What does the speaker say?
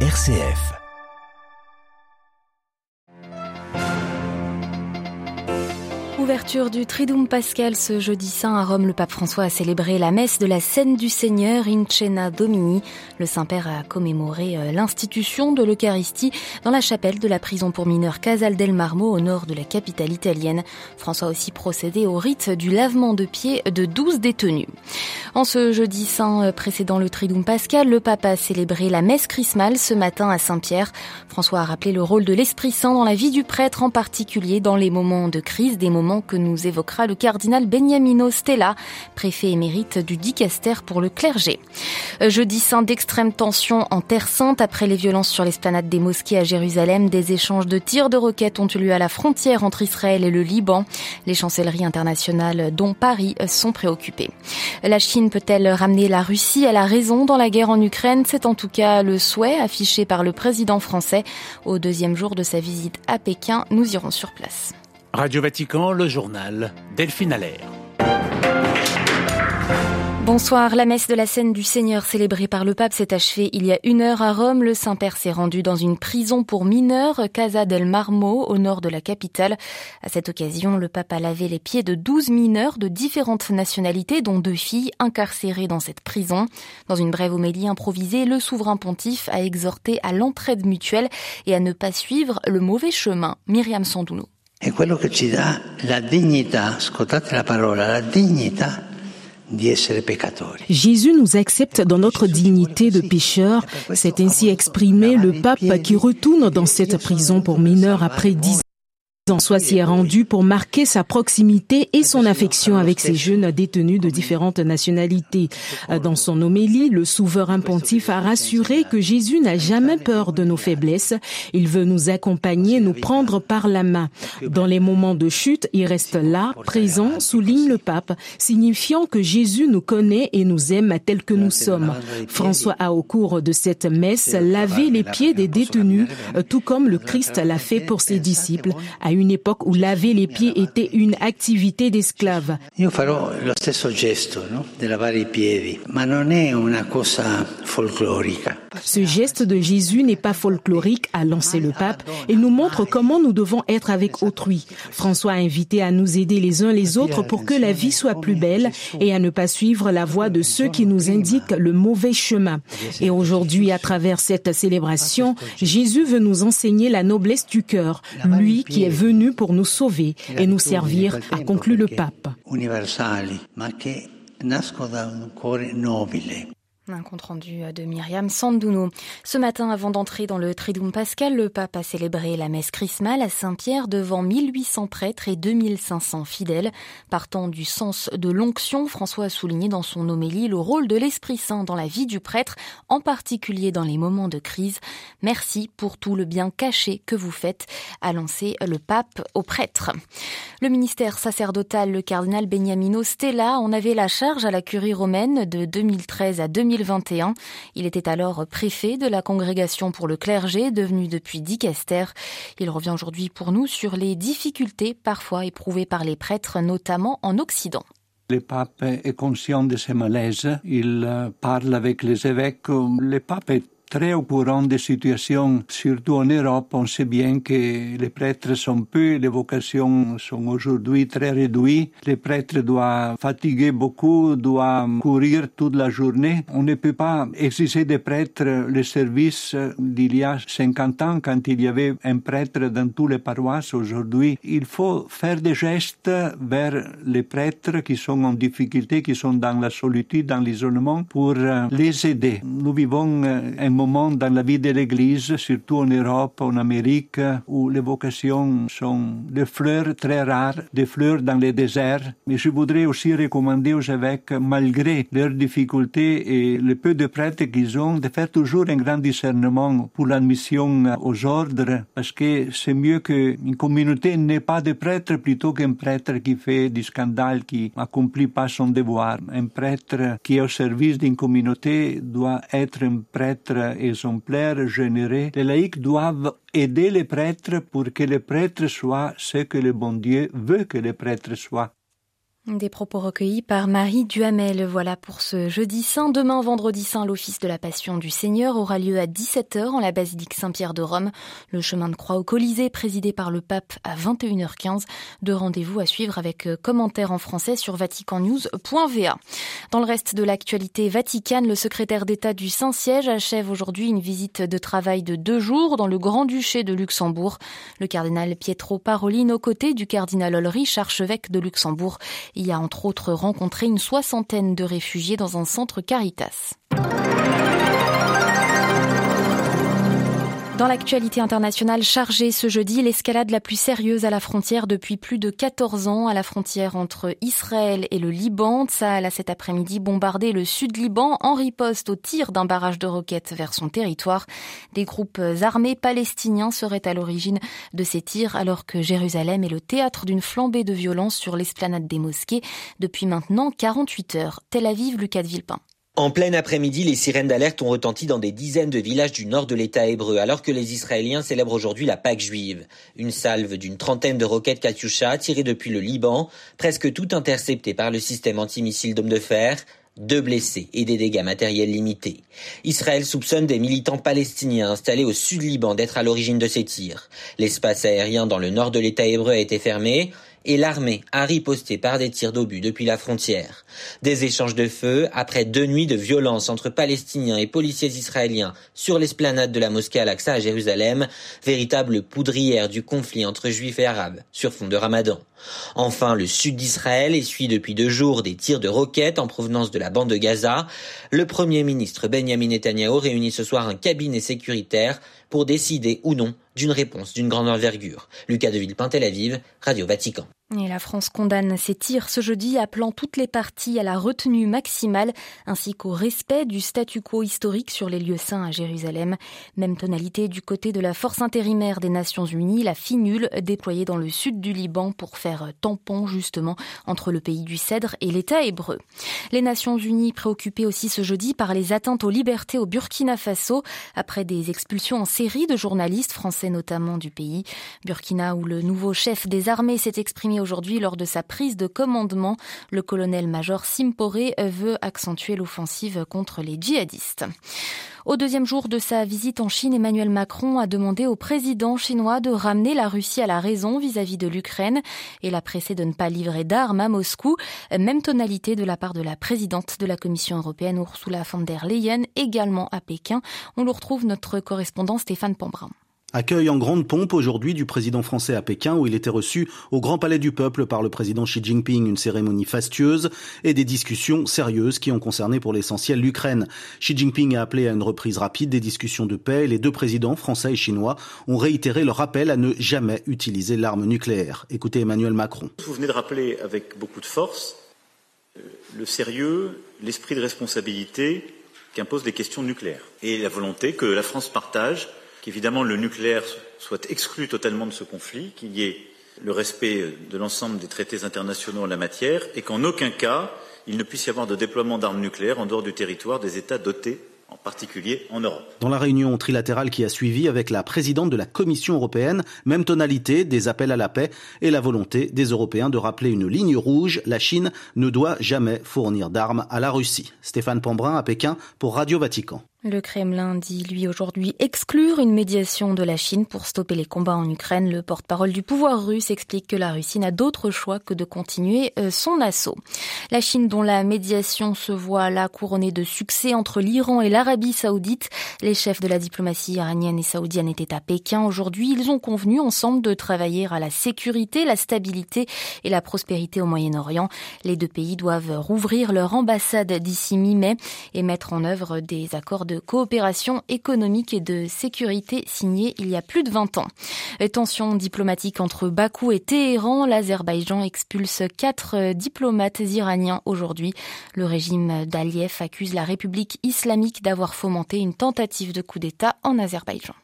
RCF. Ouverture du Triduum Pascal ce jeudi saint à Rome, le pape François a célébré la messe de la scène du Seigneur in Cena Domini. Le Saint-Père a commémoré euh, l'institution de l'Eucharistie dans la chapelle de la prison pour mineurs Casal del Marmo au nord de la capitale italienne. François a aussi procédé au rite du lavement de pieds de 12 détenus. En ce jeudi saint euh, précédant le Triduum Pascal, le pape a célébré la messe chrismale ce matin à Saint-Pierre. François a rappelé le rôle de l'Esprit Saint dans la vie du prêtre, en particulier dans les moments de crise, des moments que nous évoquera le cardinal Beniamino Stella, préfet émérite du Dicaster pour le clergé. Euh, jeudi saint d'extrême tension en Terre Sainte après les violences sur l'esplanade des mosquées à Jérusalem, des échanges de tirs de roquettes ont eu lieu à la frontière entre Israël et le Liban. Les chancelleries internationales, dont Paris, sont préoccupées. La Chine peut-elle ramener la Russie à la raison dans la guerre en Ukraine? C'est en tout cas le souhait affiché par le président français. Au deuxième jour de sa visite à Pékin, nous irons sur place. Radio Vatican, le journal Delphine Allaire. Bonsoir. La messe de la scène du Seigneur célébrée par le pape s'est achevée il y a une heure à Rome. Le Saint-Père s'est rendu dans une prison pour mineurs, Casa del Marmo, au nord de la capitale. À cette occasion, le pape a lavé les pieds de douze mineurs de différentes nationalités, dont deux filles incarcérées dans cette prison. Dans une brève homélie improvisée, le souverain pontife a exhorté à l'entraide mutuelle et à ne pas suivre le mauvais chemin. Myriam Sandouno. È quello che ci dà la dignità, ascoltate la parola, la dignità. Jésus nous accepte dans notre dignité de pécheurs. C'est ainsi exprimé le pape qui retourne dans cette prison pour mineurs après dix François s'y est rendu pour marquer sa proximité et son affection avec ces jeunes détenus de différentes nationalités. Dans son homélie, le souverain pontife a rassuré que Jésus n'a jamais peur de nos faiblesses. Il veut nous accompagner, nous prendre par la main. Dans les moments de chute, il reste là, présent, souligne le pape, signifiant que Jésus nous connaît et nous aime tels que nous sommes. François a au cours de cette messe lavé les pieds des détenus, tout comme le Christ l'a fait pour ses disciples une époque où laver les pieds était une activité d'esclave. Io farò lo stesso gesto, no? di lavare i piedi, ma non è una cosa. Ce geste de Jésus n'est pas folklorique, a lancé le pape, et nous montre comment nous devons être avec autrui. François a invité à nous aider les uns les autres pour que la vie soit plus belle et à ne pas suivre la voie de ceux qui nous indiquent le mauvais chemin. Et aujourd'hui, à travers cette célébration, Jésus veut nous enseigner la noblesse du cœur, lui qui est venu pour nous sauver et nous servir, a conclu le pape. Un compte rendu de Myriam Sandouno. Ce matin, avant d'entrer dans le Triduum Pascal, le pape a célébré la messe chrismale à Saint-Pierre devant 1800 prêtres et 2500 fidèles. Partant du sens de l'onction, François a souligné dans son homélie le rôle de l'Esprit Saint dans la vie du prêtre, en particulier dans les moments de crise. Merci pour tout le bien caché que vous faites, a lancé le pape aux prêtres. Le ministère sacerdotal, le cardinal Beniamino Stella, en avait la charge à la curie romaine de 2013 à 2015 2021. Il était alors préfet de la congrégation pour le clergé, devenu depuis Dicaster. Il revient aujourd'hui pour nous sur les difficultés parfois éprouvées par les prêtres, notamment en Occident. Le pape est conscient de ces malaises. Il parle avec les évêques. Le pape est très au courant des situations, surtout en Europe. On sait bien que les prêtres sont peu, les vocations sont aujourd'hui très réduites. Les prêtres doivent fatiguer beaucoup, doivent courir toute la journée. On ne peut pas exiger des prêtres le service d'il y a 50 ans quand il y avait un prêtre dans toutes les paroisses. Aujourd'hui, il faut faire des gestes vers les prêtres qui sont en difficulté, qui sont dans la solitude, dans l'isolement, pour les aider. Nous vivons un moment dans la vie de l'Église, surtout en Europe, en Amérique, où les vocations sont des fleurs très rares, des fleurs dans les déserts. Mais je voudrais aussi recommander aux évêques, malgré leurs difficultés et le peu de prêtres qu'ils ont, de faire toujours un grand discernement pour l'admission aux ordres, parce que c'est mieux qu'une communauté n'ait pas de prêtre plutôt qu'un prêtre qui fait du scandale, qui n'accomplit pas son devoir. Un prêtre qui est au service d'une communauté doit être un prêtre exemplaire, généreux. Les laïcs doivent aider les prêtres pour que les prêtres soient ce que le bon Dieu veut que les prêtres soient. Des propos recueillis par Marie Duhamel. Voilà pour ce jeudi saint. Demain, vendredi saint, l'office de la Passion du Seigneur aura lieu à 17h en la basilique Saint-Pierre de Rome. Le chemin de croix au Colisée, présidé par le pape à 21h15. De rendez-vous à suivre avec euh, commentaires en français sur vaticannews.va. Dans le reste de l'actualité vaticane, le secrétaire d'État du Saint-Siège achève aujourd'hui une visite de travail de deux jours dans le Grand-Duché de Luxembourg. Le cardinal Pietro Parolin aux côtés du cardinal Ulrich, archevêque de Luxembourg il a entre autres rencontré une soixantaine de réfugiés dans un centre Caritas. Dans l'actualité internationale chargée ce jeudi, l'escalade la plus sérieuse à la frontière depuis plus de 14 ans, à la frontière entre Israël et le Liban. Tsahal a cet après-midi bombardé le sud Liban en riposte au tir d'un barrage de roquettes vers son territoire. Des groupes armés palestiniens seraient à l'origine de ces tirs alors que Jérusalem est le théâtre d'une flambée de violence sur l'esplanade des mosquées depuis maintenant 48 heures. Tel Aviv, Lucas de Villepin. En plein après-midi, les sirènes d'alerte ont retenti dans des dizaines de villages du nord de l'État hébreu, alors que les Israéliens célèbrent aujourd'hui la Pâque juive. Une salve d'une trentaine de roquettes Katyusha tirées depuis le Liban, presque toutes interceptées par le système antimissile d'hommes de fer, deux blessés et des dégâts matériels limités. Israël soupçonne des militants palestiniens installés au sud Liban d'être à l'origine de ces tirs. L'espace aérien dans le nord de l'État hébreu a été fermé et l'armée a riposté par des tirs d'obus depuis la frontière. Des échanges de feu après deux nuits de violence entre Palestiniens et policiers israéliens sur l'esplanade de la mosquée Al-Aqsa à Jérusalem, véritable poudrière du conflit entre juifs et arabes sur fond de ramadan. Enfin, le sud d'Israël essuie depuis deux jours des tirs de roquettes en provenance de la bande de Gaza. Le premier ministre Benjamin Netanyahu réunit ce soir un cabinet sécuritaire pour décider ou non d'une réponse d'une grande envergure. Lucas de Villepin, Tel Aviv, Radio Vatican. Et la France condamne ces tirs ce jeudi, appelant toutes les parties à la retenue maximale ainsi qu'au respect du statu quo historique sur les lieux saints à Jérusalem. Même tonalité du côté de la force intérimaire des Nations Unies, la FINUL, déployée dans le sud du Liban pour faire tampon justement entre le pays du Cèdre et l'État hébreu. Les Nations Unies préoccupées aussi ce jeudi par les atteintes aux libertés au Burkina Faso après des expulsions en série de journalistes français notamment du pays. Burkina où le nouveau chef des armées s'est exprimé aujourd'hui lors de sa prise de commandement. Le colonel-major Simporé veut accentuer l'offensive contre les djihadistes. Au deuxième jour de sa visite en Chine, Emmanuel Macron a demandé au président chinois de ramener la Russie à la raison vis-à-vis de l'Ukraine et l'a pressé de ne pas livrer d'armes à Moscou. Même tonalité de la part de la présidente de la Commission européenne, Ursula von der Leyen, également à Pékin. On le retrouve notre correspondant Stéphane Pambrin. Accueil en grande pompe aujourd'hui du président français à Pékin où il était reçu au Grand Palais du Peuple par le président Xi Jinping, une cérémonie fastueuse et des discussions sérieuses qui ont concerné pour l'essentiel l'Ukraine. Xi Jinping a appelé à une reprise rapide des discussions de paix les deux présidents français et chinois ont réitéré leur appel à ne jamais utiliser l'arme nucléaire. Écoutez Emmanuel Macron. Vous venez de rappeler avec beaucoup de force euh, le sérieux, l'esprit de responsabilité qu'imposent les questions nucléaires et la volonté que la France partage qu'évidemment le nucléaire soit exclu totalement de ce conflit, qu'il y ait le respect de l'ensemble des traités internationaux en la matière et qu'en aucun cas il ne puisse y avoir de déploiement d'armes nucléaires en dehors du territoire des États dotés en particulier en Europe. Dans la réunion trilatérale qui a suivi avec la présidente de la Commission européenne, même tonalité des appels à la paix et la volonté des Européens de rappeler une ligne rouge, la Chine ne doit jamais fournir d'armes à la Russie. Stéphane Pambrin à Pékin pour Radio Vatican. Le Kremlin dit lui aujourd'hui exclure une médiation de la Chine pour stopper les combats en Ukraine. Le porte-parole du pouvoir russe explique que la Russie n'a d'autre choix que de continuer euh, son assaut. La Chine dont la médiation se voit là couronnée de succès entre l'Iran et l'Arabie saoudite. Les chefs de la diplomatie iranienne et saoudienne étaient à Pékin aujourd'hui. Ils ont convenu ensemble de travailler à la sécurité, la stabilité et la prospérité au Moyen-Orient. Les deux pays doivent rouvrir leur ambassade d'ici mi-mai et mettre en œuvre des accords coopération économique et de sécurité signé il y a plus de 20 ans. Tension diplomatique entre Bakou et Téhéran, l'Azerbaïdjan expulse quatre diplomates iraniens aujourd'hui. Le régime d'Aliyev accuse la République islamique d'avoir fomenté une tentative de coup d'État en Azerbaïdjan.